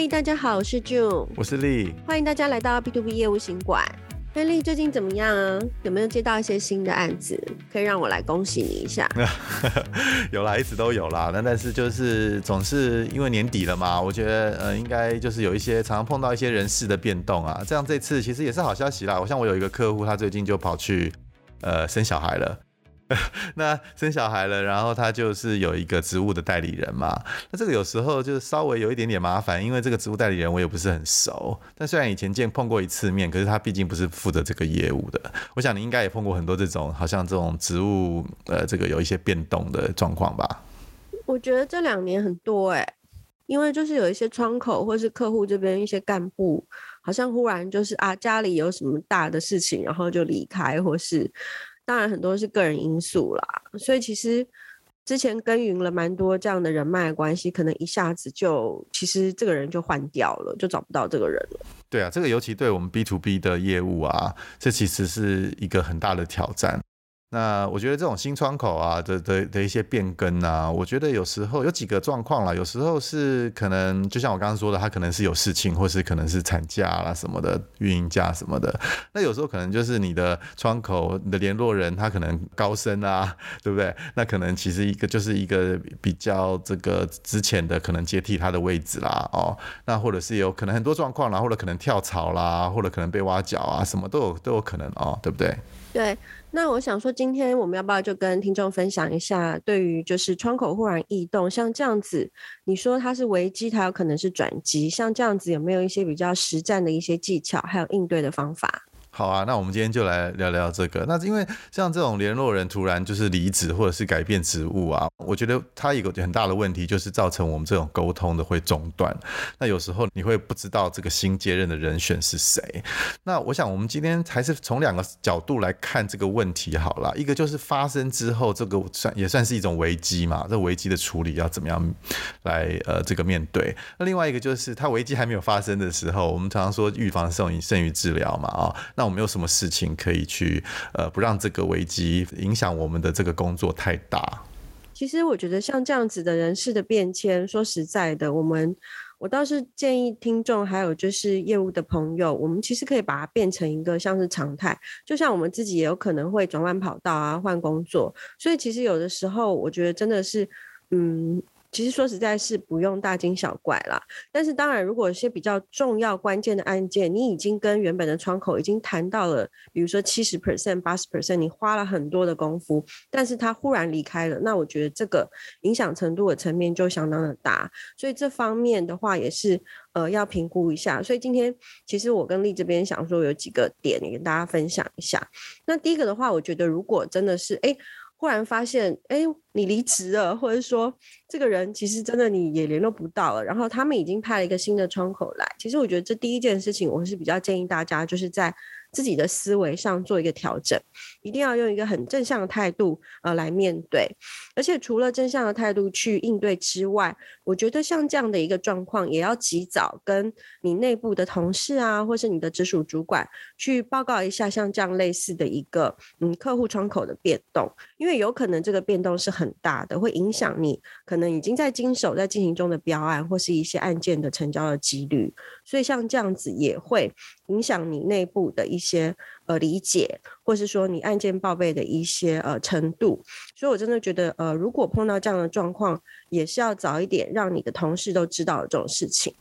嗨，大家好，我是 June，我是丽，欢迎大家来到 B to B 业务行馆。hey, 丽最近怎么样啊？有没有接到一些新的案子？可以让我来恭喜你一下。有啦，一直都有啦。那但是就是总是因为年底了嘛，我觉得呃应该就是有一些常常碰到一些人事的变动啊。这样这次其实也是好消息啦。我像我有一个客户，他最近就跑去呃生小孩了。那生小孩了，然后他就是有一个职务的代理人嘛。那这个有时候就是稍微有一点点麻烦，因为这个职务代理人我也不是很熟。但虽然以前见碰过一次面，可是他毕竟不是负责这个业务的。我想你应该也碰过很多这种，好像这种职务呃，这个有一些变动的状况吧？我觉得这两年很多哎、因为就是有一些窗口或是客户这边一些干部，好像忽然就是啊家里有什么大的事情，然后就离开或是。当然很多是个人因素啦，所以其实之前耕耘了蛮多这样的人脉关系，可能一下子就其实这个人就换掉了，就找不到这个人了。对啊，这个尤其对我们 B to B 的业务啊，这其实是一个很大的挑战。那我觉得这种新窗口啊的的的一些变更啊，我觉得有时候有几个状况啦，有时候是可能就像我刚刚说的，他可能是有事情，或是可能是产假啦什么的，运营假什么的。那有时候可能就是你的窗口你的联络人他可能高升啊，对不对？那可能其实一个就是一个比较这个之前的可能接替他的位置啦，哦，那或者是有可能很多状况啦，或者可能跳槽啦，或者可能被挖角啊，什么都有都有可能哦，对不对？对。那我想说，今天我们要不要就跟听众分享一下，对于就是窗口忽然异动，像这样子，你说它是危机，它有可能是转机，像这样子有没有一些比较实战的一些技巧，还有应对的方法？好啊，那我们今天就来聊聊这个。那因为像这种联络人突然就是离职或者是改变职务啊，我觉得它有个很大的问题，就是造成我们这种沟通的会中断。那有时候你会不知道这个新接任的人选是谁。那我想我们今天还是从两个角度来看这个问题好了。一个就是发生之后，这个算也算是一种危机嘛。这危机的处理要怎么样来呃这个面对？那另外一个就是它危机还没有发生的时候，我们常常说预防胜于胜于治疗嘛啊。那我们有什么事情可以去呃，不让这个危机影响我们的这个工作太大？其实我觉得像这样子的人事的变迁，说实在的，我们我倒是建议听众还有就是业务的朋友，我们其实可以把它变成一个像是常态，就像我们自己也有可能会转弯跑道啊，换工作，所以其实有的时候我觉得真的是嗯。其实说实在是不用大惊小怪啦，但是当然，如果有些比较重要关键的案件，你已经跟原本的窗口已经谈到了，比如说七十 percent、八十 percent，你花了很多的功夫，但是他忽然离开了，那我觉得这个影响程度的层面就相当的大，所以这方面的话也是呃要评估一下。所以今天其实我跟丽这边想说有几个点，你跟大家分享一下。那第一个的话，我觉得如果真的是哎。诶忽然发现，哎，你离职了，或者说这个人其实真的你也联络不到了，然后他们已经派了一个新的窗口来。其实我觉得这第一件事情，我是比较建议大家就是在。自己的思维上做一个调整，一定要用一个很正向的态度呃来面对。而且除了正向的态度去应对之外，我觉得像这样的一个状况，也要及早跟你内部的同事啊，或是你的直属主管去报告一下，像这样类似的一个嗯客户窗口的变动，因为有可能这个变动是很大的，会影响你可能已经在经手在进行中的标案或是一些案件的成交的几率。所以像这样子也会影响你内部的一些呃理解，或是说你案件报备的一些呃程度，所以我真的觉得呃，如果碰到这样的状况，也是要早一点让你的同事都知道这种事情。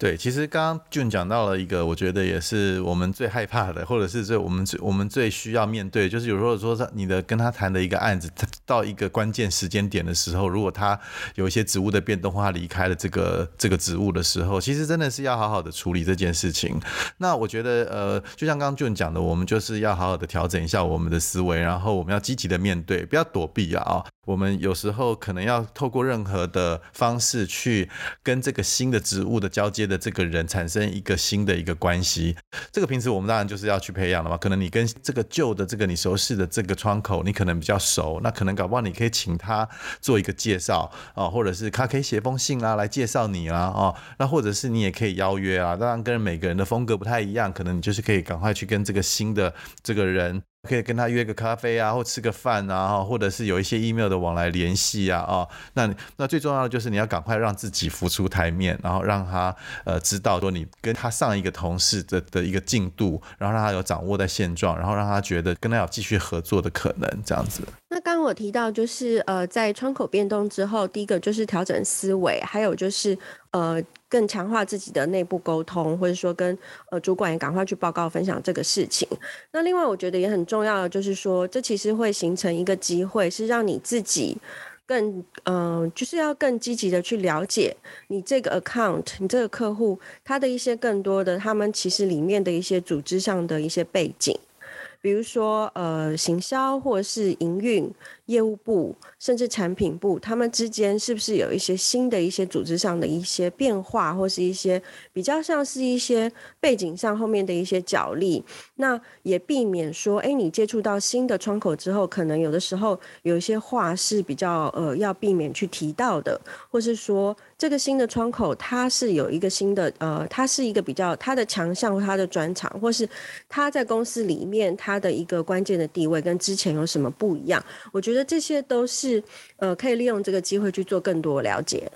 对，其实刚刚俊讲到了一个，我觉得也是我们最害怕的，或者是最我们最我们最需要面对，就是有时候说你的跟他谈的一个案子，到一个关键时间点的时候，如果他有一些职务的变动或他离开了这个这个职务的时候，其实真的是要好好的处理这件事情。那我觉得呃，就像刚刚俊讲的，我们就是要好好的调整一下我们的思维，然后我们要积极的面对，不要躲避啊、哦。我们有时候可能要透过任何的方式去跟这个新的职务的交接的这个人产生一个新的一个关系。这个平时我们当然就是要去培养的嘛。可能你跟这个旧的这个你熟悉的这个窗口，你可能比较熟，那可能搞不好你可以请他做一个介绍啊，或者是他可以写封信啊来介绍你啊，哦，那或者是你也可以邀约啊。当然跟每个人的风格不太一样，可能你就是可以赶快去跟这个新的这个人。可以跟他约个咖啡啊，或吃个饭啊，或者是有一些 email 的往来联系啊，哦，那那最重要的就是你要赶快让自己浮出台面，然后让他呃知道说你跟他上一个同事的的一个进度，然后让他有掌握在现状，然后让他觉得跟他有继续合作的可能，这样子。刚刚我提到就是呃，在窗口变动之后，第一个就是调整思维，还有就是呃。更强化自己的内部沟通，或者说跟呃主管也赶快去报告分享这个事情。那另外我觉得也很重要的就是说，这其实会形成一个机会，是让你自己更嗯、呃，就是要更积极的去了解你这个 account，你这个客户他的一些更多的他们其实里面的一些组织上的一些背景，比如说呃行销或者是营运。业务部甚至产品部，他们之间是不是有一些新的一些组织上的一些变化，或是一些比较像是一些背景上后面的一些角力？那也避免说，哎，你接触到新的窗口之后，可能有的时候有一些话是比较呃要避免去提到的，或是说这个新的窗口它是有一个新的呃，它是一个比较它的强项或它的专长，或是它在公司里面它的一个关键的地位跟之前有什么不一样？我觉得。这些都是呃，可以利用这个机会去做更多了解。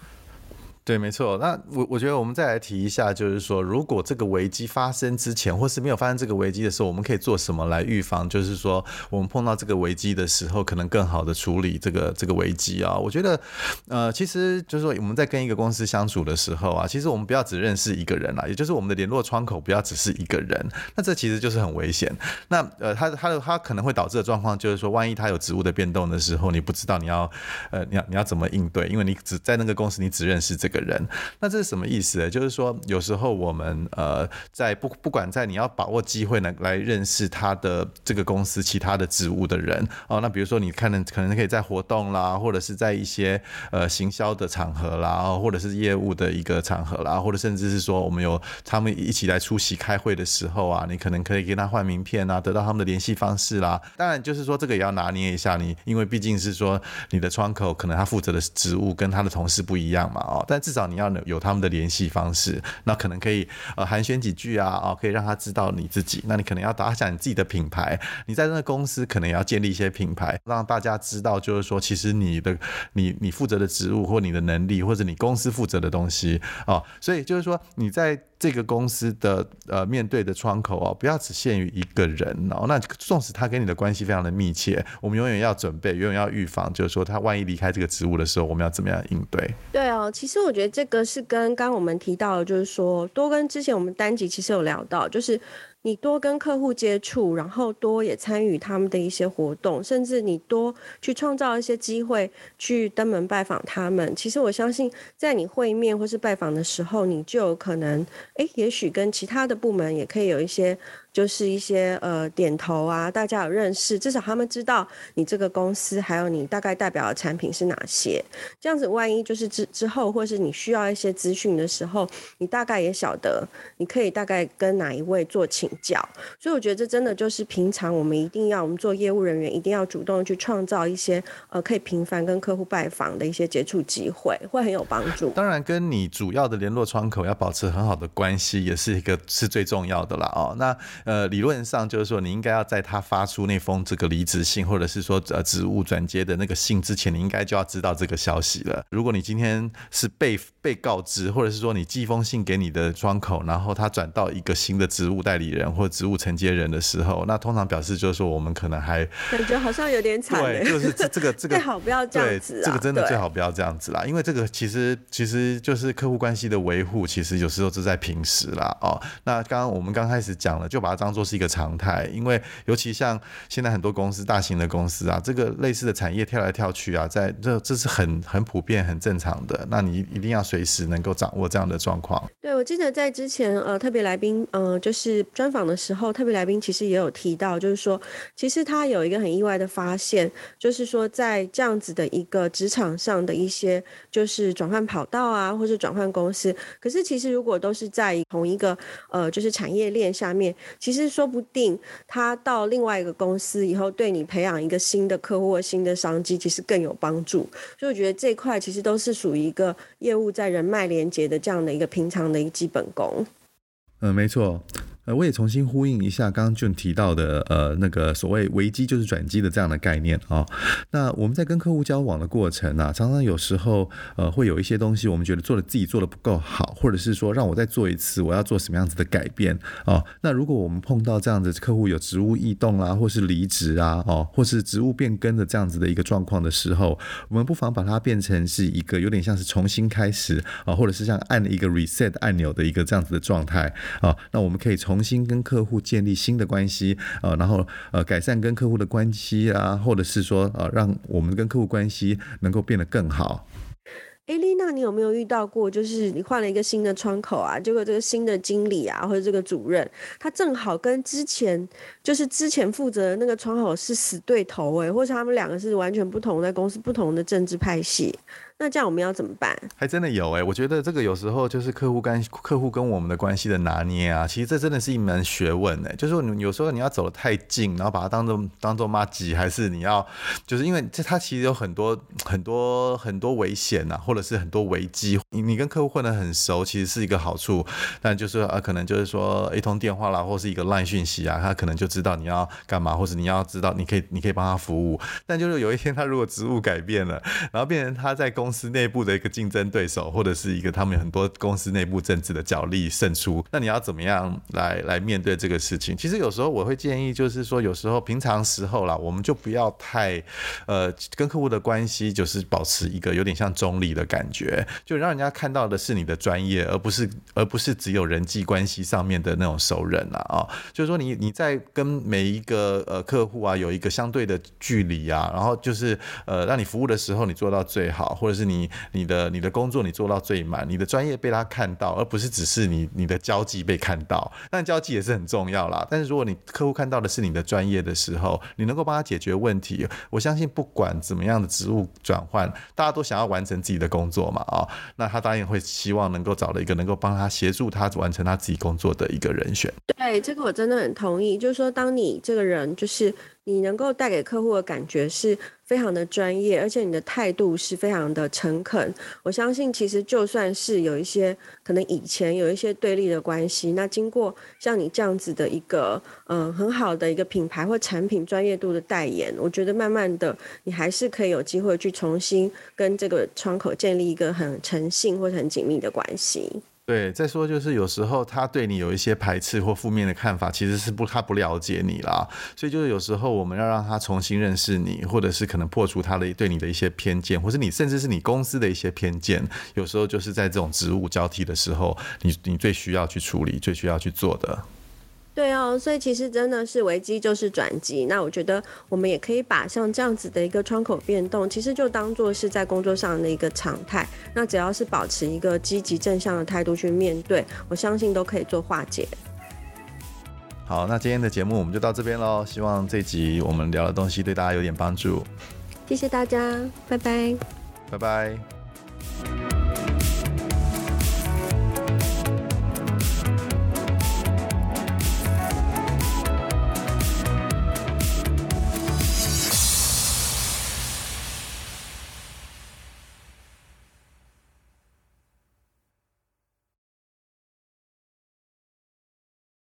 对，没错。那我我觉得我们再来提一下，就是说，如果这个危机发生之前，或是没有发生这个危机的时候，我们可以做什么来预防？就是说，我们碰到这个危机的时候，可能更好的处理这个这个危机啊。我觉得，呃，其实就是说，我们在跟一个公司相处的时候啊，其实我们不要只认识一个人啦，也就是我们的联络窗口不要只是一个人。那这其实就是很危险。那呃，他他的他可能会导致的状况就是说，万一他有职务的变动的时候，你不知道你要呃你要你要怎么应对，因为你只在那个公司你只认识这个。个人，那这是什么意思呢？就是说，有时候我们呃，在不不管在你要把握机会呢，来认识他的这个公司其他的职务的人哦。那比如说，你看能可能可以在活动啦，或者是在一些呃行销的场合啦，或者是业务的一个场合啦，或者甚至是说我们有他们一起来出席开会的时候啊，你可能可以跟他换名片啊，得到他们的联系方式啦。当然，就是说这个也要拿捏一下你，因为毕竟是说你的窗口可能他负责的职务跟他的同事不一样嘛哦，但。至少你要有他们的联系方式，那可能可以呃寒暄几句啊，啊，可以让他知道你自己。那你可能要打响你自己的品牌，你在那个公司可能也要建立一些品牌，让大家知道，就是说其实你的你你负责的职务或你的能力，或者你公司负责的东西啊，所以就是说你在。这个公司的呃面对的窗口哦，不要只限于一个人哦。那纵使他跟你的关系非常的密切，我们永远要准备，永远要预防，就是说他万一离开这个职务的时候，我们要怎么样应对？对哦，其实我觉得这个是跟刚刚我们提到的，就是说多跟之前我们单集其实有聊到，就是。你多跟客户接触，然后多也参与他们的一些活动，甚至你多去创造一些机会去登门拜访他们。其实我相信，在你会面或是拜访的时候，你就有可能，诶，也许跟其他的部门也可以有一些。就是一些呃点头啊，大家有认识，至少他们知道你这个公司，还有你大概代表的产品是哪些。这样子，万一就是之之后，或是你需要一些资讯的时候，你大概也晓得，你可以大概跟哪一位做请教。所以我觉得这真的就是平常我们一定要，我们做业务人员一定要主动去创造一些呃可以频繁跟客户拜访的一些接触机会，会很有帮助。当然，跟你主要的联络窗口要保持很好的关系，也是一个是最重要的啦。哦，那。呃，理论上就是说，你应该要在他发出那封这个离职信，或者是说呃职务转接的那个信之前，你应该就要知道这个消息了。如果你今天是被被告知，或者是说你寄封信给你的窗口，然后他转到一个新的职务代理人或职务承接人的时候，那通常表示就是说我们可能还感觉好像有点惨。对，就是这这个这个最 好不要这样子啊。这个真的最好不要这样子啦，因为这个其实其实就是客户关系的维护，其实有时候是在平时啦哦。那刚刚我们刚开始讲了，就把它当做是一个常态，因为尤其像现在很多公司，大型的公司啊，这个类似的产业跳来跳去啊，在这这是很很普遍、很正常的。那你一定要随时能够掌握这样的状况。对，我记得在之前呃特别来宾呃就是专访的时候，特别来宾其实也有提到，就是说其实他有一个很意外的发现，就是说在这样子的一个职场上的一些就是转换跑道啊，或是转换公司，可是其实如果都是在同一个呃就是产业链下面。其实说不定他到另外一个公司以后，对你培养一个新的客户或新的商机，其实更有帮助。所以我觉得这块其实都是属于一个业务在人脉连接的这样的一个平常的一个基本功。嗯，没错。呃，我也重新呼应一下刚刚 June 提到的，呃，那个所谓危机就是转机的这样的概念啊、那我们在跟客户交往的过程啊，常常有时候呃会有一些东西，我们觉得做的自己做的不够好，或者是说让我再做一次，我要做什么样子的改变啊、哦？那如果我们碰到这样子客户有职务异动啊，或是离职啊，哦，或是职务变更的这样子的一个状况的时候，我们不妨把它变成是一个有点像是重新开始啊、或者是像按一个 reset 按钮的一个这样子的状态啊、那我们可以从重新跟客户建立新的关系，呃，然后呃改善跟客户的关系啊，或者是说呃让我们跟客户关系能够变得更好。哎，丽娜，你有没有遇到过，就是你换了一个新的窗口啊，结果这个新的经理啊，或者这个主任，他正好跟之前就是之前负责的那个窗口是死对头哎，或者他们两个是完全不同，在公司不同的政治派系。那这样我们要怎么办？还真的有哎、我觉得这个有时候就是客户跟客户跟我们的关系的拿捏啊，其实这真的是一门学问哎、就是你有时候你要走得太近，然后把它当做当做妈吉，还是你要就是因为这它其实有很多很多很多危险呐、啊，或者是很多危机。你你跟客户混得很熟，其实是一个好处，但就是啊，可能就是说一通电话啦，或是一个烂讯息啊，他可能就知道你要干嘛，或是你要知道你可以你可以帮他服务。但就是有一天他如果职务改变了，然后变成他在公公司内部的一个竞争对手，或者是一个他们很多公司内部政治的角力胜出，那你要怎么样来来面对这个事情？其实有时候我会建议，就是说有时候平常时候啦，我们就不要太呃跟客户的关系就是保持一个有点像中立的感觉，就让人家看到的是你的专业，而不是而不是只有人际关系上面的那种熟人啊啊，就是说你你在跟每一个呃客户啊有一个相对的距离啊，然后就是呃让你服务的时候你做到最好，或者是是。你你的你的工作你做到最满，你的专业被他看到，而不是只是你你的交际被看到。但交际也是很重要啦。但是如果你客户看到的是你的专业的时候，你能够帮他解决问题，我相信不管怎么样的职务转换，大家都想要完成自己的工作嘛啊、那他当然会希望能够找到一个能够帮他协助他完成他自己工作的一个人选。对，这个我真的很同意。就是说，当你这个人就是。你能够带给客户的感觉是非常的专业，而且你的态度是非常的诚恳。我相信，其实就算是有一些可能以前有一些对立的关系，那经过像你这样子的一个嗯、很好的一个品牌或产品专业度的代言，我觉得慢慢的你还是可以有机会去重新跟这个窗口建立一个很诚信或者很紧密的关系。对，再说就是有时候他对你有一些排斥或负面的看法，其实是不他不了解你啦，所以就是有时候我们要让他重新认识你，或者是可能破除他的对你的一些偏见，或是你甚至是你公司的一些偏见，有时候就是在这种职务交替的时候，你你最需要去处理、最需要去做的。对哦，所以其实真的是危机就是转机。那我觉得我们也可以把像这样子的一个窗口变动，其实就当做是在工作上的一个常态。那只要是保持一个积极正向的态度去面对，我相信都可以做化解。好，那今天的节目我们就到这边喽。希望这集我们聊的东西对大家有点帮助。谢谢大家，拜拜，拜拜。